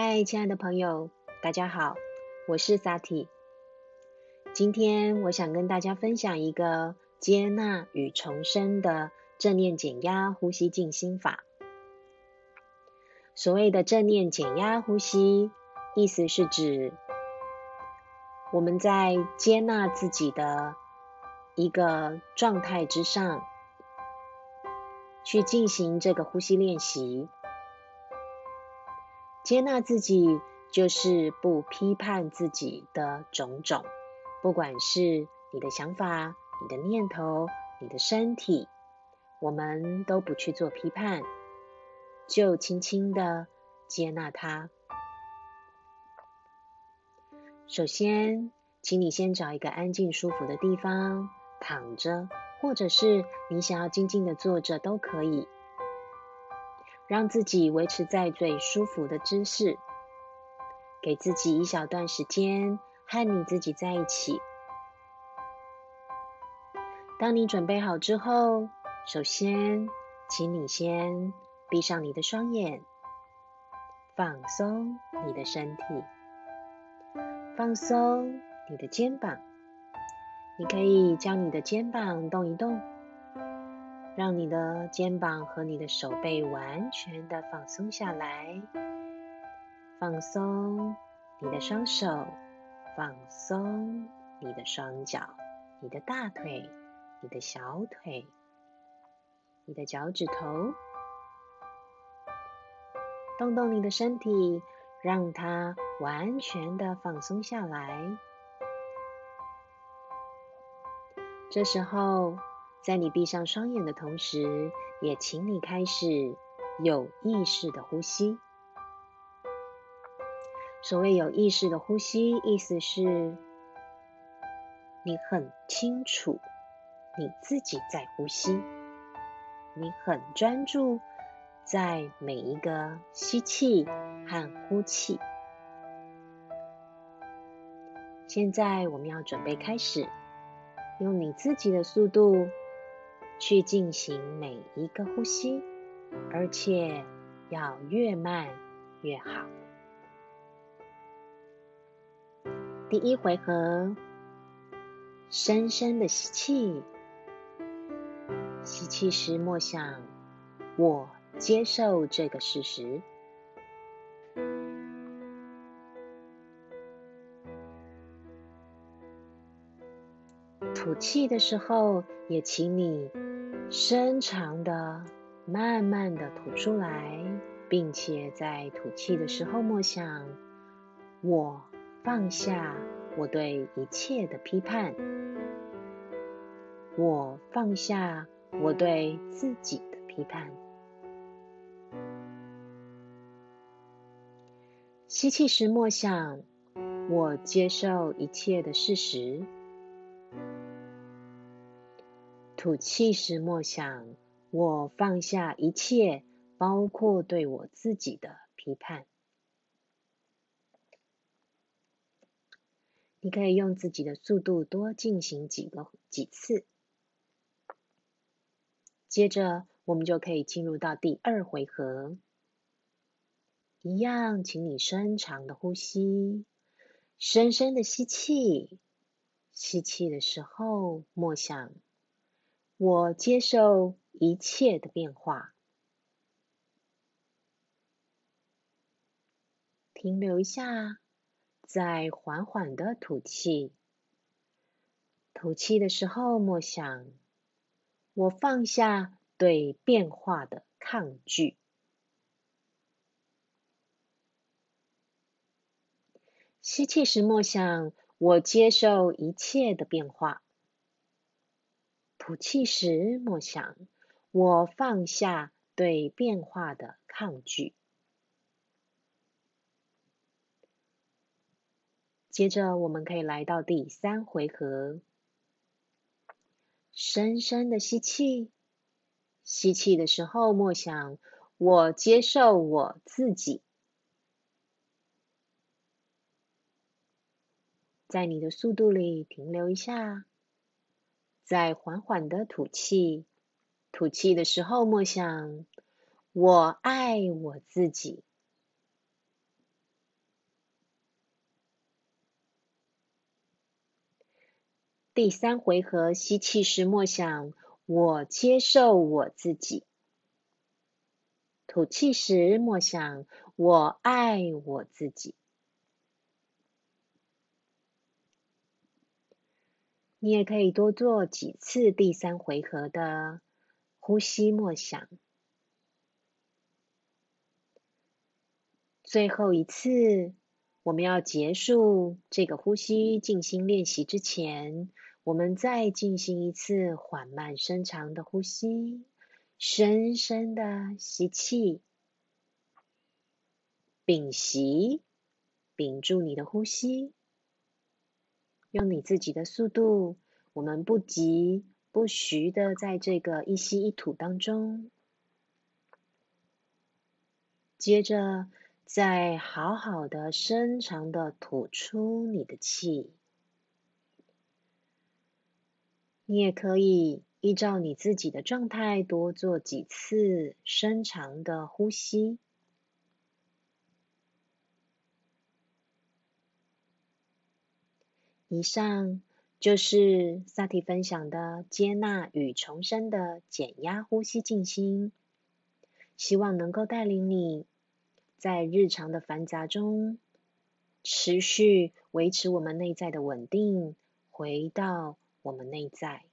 嗨，亲爱的朋友，大家好，我是 Sati。今天我想跟大家分享一个接纳与重生的正念减压呼吸静心法。所谓的正念减压呼吸，意思是指我们在接纳自己的一个状态之上，去进行这个呼吸练习。接纳自己，就是不批判自己的种种，不管是你的想法、你的念头、你的身体，我们都不去做批判，就轻轻的接纳它。首先，请你先找一个安静舒服的地方躺着，或者是你想要静静的坐着都可以。让自己维持在最舒服的姿势，给自己一小段时间和你自己在一起。当你准备好之后，首先，请你先闭上你的双眼，放松你的身体，放松你的肩膀。你可以将你的肩膀动一动。让你的肩膀和你的手背完全的放松下来，放松你的双手，放松你的双脚，你的大腿，你的小腿，你的脚趾头，动动你的身体，让它完全的放松下来。这时候。在你闭上双眼的同时，也请你开始有意识的呼吸。所谓有意识的呼吸，意思是，你很清楚你自己在呼吸，你很专注在每一个吸气和呼气。现在我们要准备开始，用你自己的速度。去进行每一个呼吸，而且要越慢越好。第一回合，深深的吸气，吸气时默想：我接受这个事实。吐气的时候，也请你。深长的、慢慢的吐出来，并且在吐气的时候默想：我放下我对一切的批判，我放下我对自己的批判。吸气时默想：我接受一切的事实。吐气时默想，我放下一切，包括对我自己的批判。你可以用自己的速度多进行几个几次。接着，我们就可以进入到第二回合。一样，请你深长的呼吸，深深的吸气。吸气的时候，默想。我接受一切的变化，停留一下，再缓缓的吐气。吐气的时候，默想：我放下对变化的抗拒。吸气时，默想：我接受一切的变化。吐气时，默想我放下对变化的抗拒。接着，我们可以来到第三回合，深深的吸气。吸气的时候，默想我接受我自己。在你的速度里停留一下。在缓缓的吐气吐气的时候默想我爱我自己。第三回合吸气时默想我接受我自己。吐气时默想我爱我自己。你也可以多做几次第三回合的呼吸默想。最后一次，我们要结束这个呼吸静心练习之前，我们再进行一次缓慢深长的呼吸，深深的吸气，屏息，屏住你的呼吸，用你自己的速度，我们不急不徐的在这个一吸一吐当中，接着。再好好的、深长的吐出你的气。你也可以依照你自己的状态多做几次深长的呼吸。以上就是萨提分享的接纳与重生的减压呼吸静心，希望能够带领你。在日常的繁杂中，持续维持我们内在的稳定，回到我们内在。